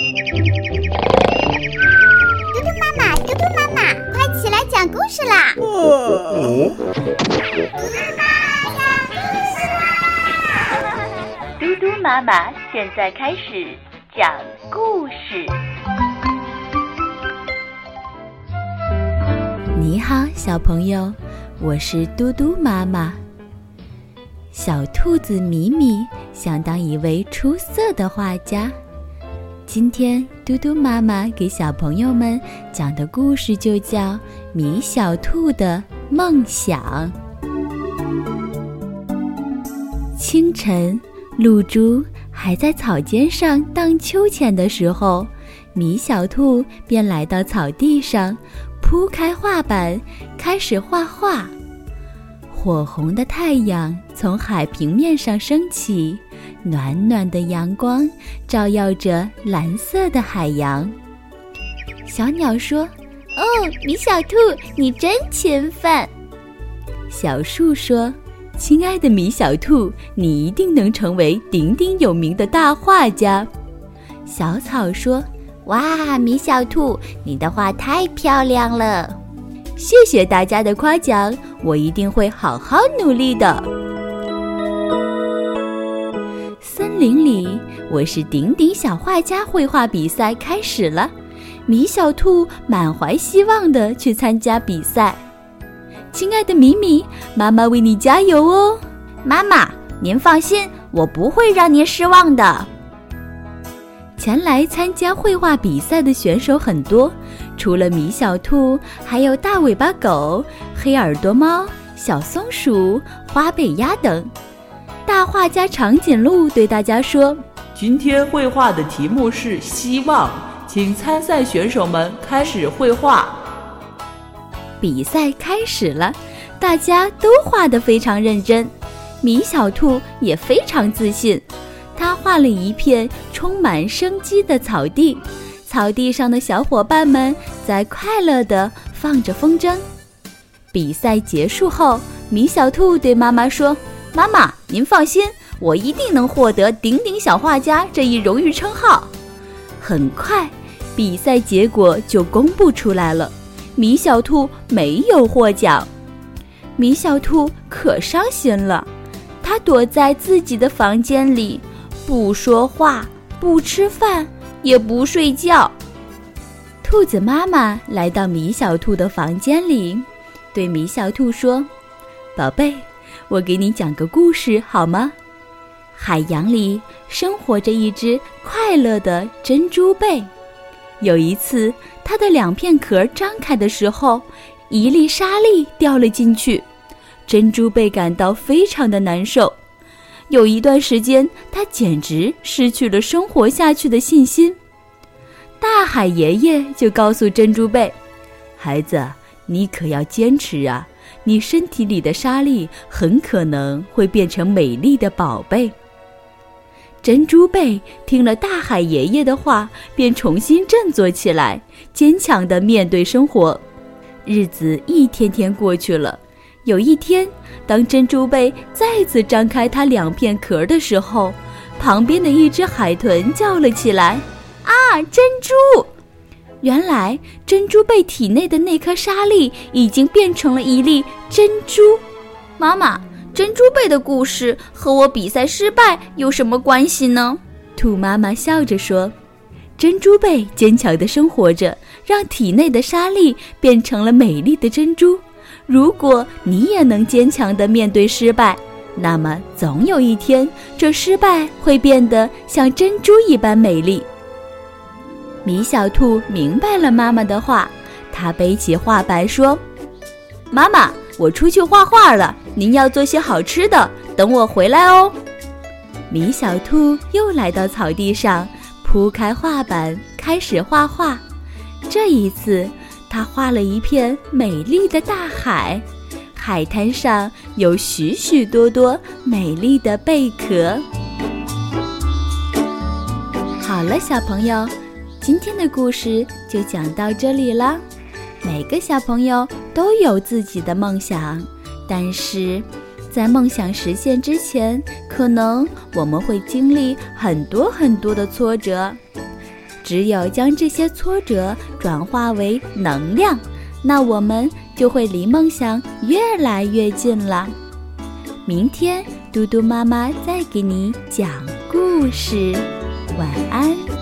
嘟嘟妈妈，嘟嘟妈妈，快起来讲故事啦！嘟嘟妈妈讲故事啦！嘟嘟妈妈现在开始讲故事。你好，小朋友，我是嘟嘟妈妈。小兔子米米想当一位出色的画家。今天，嘟嘟妈妈给小朋友们讲的故事就叫《米小兔的梦想》。清晨，露珠还在草尖上荡秋千的时候，米小兔便来到草地上，铺开画板，开始画画。火红的太阳从海平面上升起，暖暖的阳光照耀着蓝色的海洋。小鸟说：“哦，米小兔，你真勤奋。”小树说：“亲爱的米小兔，你一定能成为鼎鼎有名的大画家。”小草说：“哇，米小兔，你的画太漂亮了。”谢谢大家的夸奖，我一定会好好努力的。林里，我是顶顶小画家绘画比赛开始了。米小兔满怀希望的去参加比赛。亲爱的米米，妈妈为你加油哦！妈妈，您放心，我不会让您失望的。前来参加绘画比赛的选手很多，除了米小兔，还有大尾巴狗、黑耳朵猫、小松鼠、花背鸭等。大画家长颈鹿对大家说：“今天绘画的题目是希望，请参赛选手们开始绘画。”比赛开始了，大家都画得非常认真，米小兔也非常自信。他画了一片充满生机的草地，草地上的小伙伴们在快乐地放着风筝。比赛结束后，米小兔对妈妈说：“妈妈，您放心，我一定能获得顶顶小画家这一荣誉称号。”很快，比赛结果就公布出来了，米小兔没有获奖。米小兔可伤心了，它躲在自己的房间里。不说话，不吃饭，也不睡觉。兔子妈妈来到米小兔的房间里，对米小兔说：“宝贝，我给你讲个故事好吗？海洋里生活着一只快乐的珍珠贝。有一次，它的两片壳张开的时候，一粒沙粒掉了进去，珍珠贝感到非常的难受。”有一段时间，它简直失去了生活下去的信心。大海爷爷就告诉珍珠贝：“孩子，你可要坚持啊！你身体里的沙粒很可能会变成美丽的宝贝。”珍珠贝听了大海爷爷的话，便重新振作起来，坚强地面对生活。日子一天天过去了。有一天，当珍珠贝再次张开它两片壳的时候，旁边的一只海豚叫了起来：“啊，珍珠！”原来，珍珠贝体内的那颗沙粒已经变成了一粒珍珠。妈妈，珍珠贝的故事和我比赛失败有什么关系呢？兔妈妈笑着说：“珍珠贝坚强地生活着，让体内的沙粒变成了美丽的珍珠。”如果你也能坚强地面对失败，那么总有一天，这失败会变得像珍珠一般美丽。米小兔明白了妈妈的话，它背起画板说：“妈妈，我出去画画了，您要做些好吃的，等我回来哦。”米小兔又来到草地上，铺开画板，开始画画。这一次。他画了一片美丽的大海，海滩上有许许多多美丽的贝壳。好了，小朋友，今天的故事就讲到这里了。每个小朋友都有自己的梦想，但是在梦想实现之前，可能我们会经历很多很多的挫折。只有将这些挫折转化为能量，那我们就会离梦想越来越近了。明天，嘟嘟妈妈再给你讲故事，晚安。